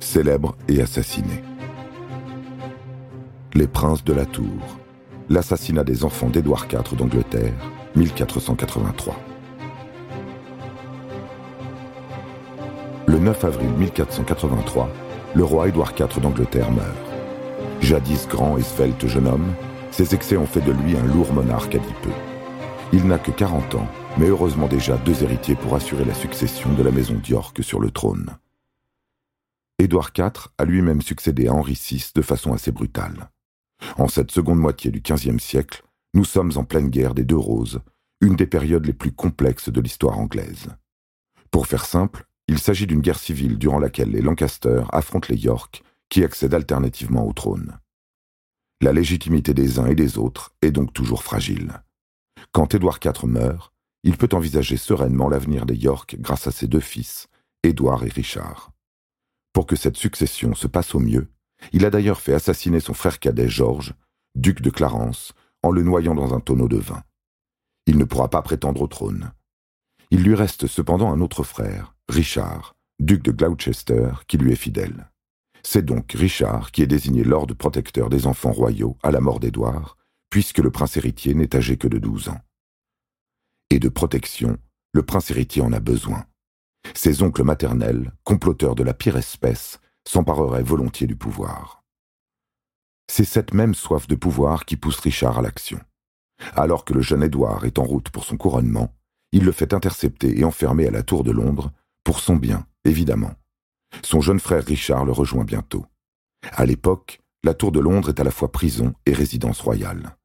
célèbre et assassiné. Les princes de la Tour, l'assassinat des enfants d'Édouard IV d'Angleterre, 1483. Le 9 avril 1483, le roi Édouard IV d'Angleterre meurt. Jadis grand et svelte jeune homme, ses excès ont fait de lui un lourd monarque adipeux. Il n'a que 40 ans, mais heureusement déjà deux héritiers pour assurer la succession de la maison d'York sur le trône. Édouard IV a lui-même succédé à Henri VI de façon assez brutale. En cette seconde moitié du XVe siècle, nous sommes en pleine guerre des deux roses, une des périodes les plus complexes de l'histoire anglaise. Pour faire simple, il s'agit d'une guerre civile durant laquelle les Lancaster affrontent les York, qui accèdent alternativement au trône. La légitimité des uns et des autres est donc toujours fragile. Quand Édouard IV meurt, il peut envisager sereinement l'avenir des York grâce à ses deux fils, Édouard et Richard. Pour que cette succession se passe au mieux, il a d'ailleurs fait assassiner son frère cadet Georges, duc de Clarence, en le noyant dans un tonneau de vin. Il ne pourra pas prétendre au trône. Il lui reste cependant un autre frère, Richard, duc de Gloucester, qui lui est fidèle. C'est donc Richard qui est désigné lord protecteur des enfants royaux à la mort d'Édouard, puisque le prince héritier n'est âgé que de douze ans. Et de protection, le prince héritier en a besoin. Ses oncles maternels, comploteurs de la pire espèce, s'empareraient volontiers du pouvoir. C'est cette même soif de pouvoir qui pousse Richard à l'action. Alors que le jeune Édouard est en route pour son couronnement, il le fait intercepter et enfermer à la Tour de Londres, pour son bien, évidemment. Son jeune frère Richard le rejoint bientôt. À l'époque, la Tour de Londres est à la fois prison et résidence royale.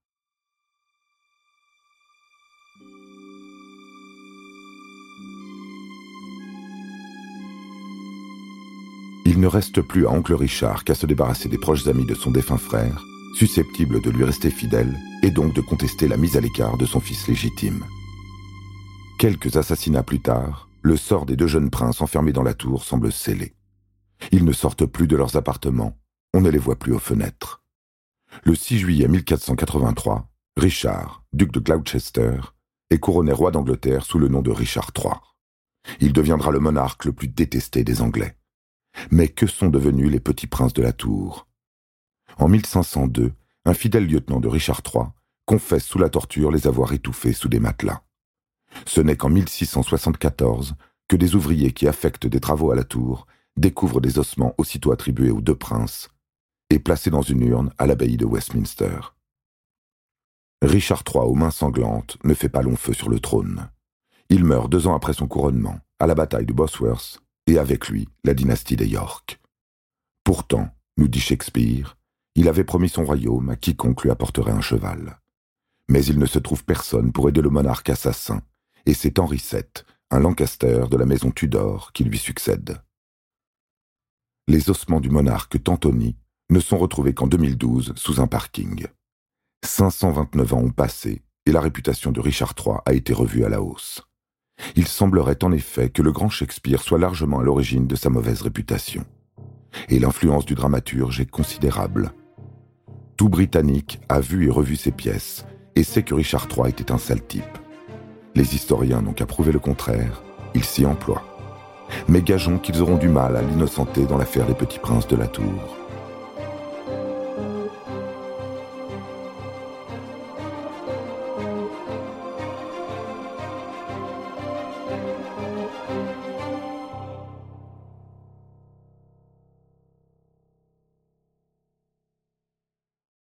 Il ne reste plus à oncle Richard qu'à se débarrasser des proches amis de son défunt frère, susceptibles de lui rester fidèles et donc de contester la mise à l'écart de son fils légitime. Quelques assassinats plus tard, le sort des deux jeunes princes enfermés dans la tour semble scellé. Ils ne sortent plus de leurs appartements, on ne les voit plus aux fenêtres. Le 6 juillet 1483, Richard, duc de Gloucester, est couronné roi d'Angleterre sous le nom de Richard III. Il deviendra le monarque le plus détesté des Anglais. Mais que sont devenus les petits princes de la tour? En 1502, un fidèle lieutenant de Richard III confesse sous la torture les avoir étouffés sous des matelas. Ce n'est qu'en 1674 que des ouvriers qui affectent des travaux à la tour découvrent des ossements aussitôt attribués aux deux princes et placés dans une urne à l'abbaye de Westminster. Richard III aux mains sanglantes ne fait pas long feu sur le trône. Il meurt deux ans après son couronnement, à la bataille de Bosworth, et avec lui la dynastie des York. Pourtant, nous dit Shakespeare, il avait promis son royaume à quiconque lui apporterait un cheval. Mais il ne se trouve personne pour aider le monarque assassin, et c'est Henri VII, un Lancaster de la maison Tudor, qui lui succède. Les ossements du monarque Tantoni ne sont retrouvés qu'en 2012 sous un parking. 529 ans ont passé et la réputation de Richard III a été revue à la hausse. Il semblerait en effet que le grand Shakespeare soit largement à l'origine de sa mauvaise réputation. Et l'influence du dramaturge est considérable. Tout Britannique a vu et revu ses pièces et sait que Richard III était un sale type. Les historiens n'ont qu'à prouver le contraire, ils s'y emploient. Mais gageons qu'ils auront du mal à l'innocenter dans l'affaire des petits princes de la tour.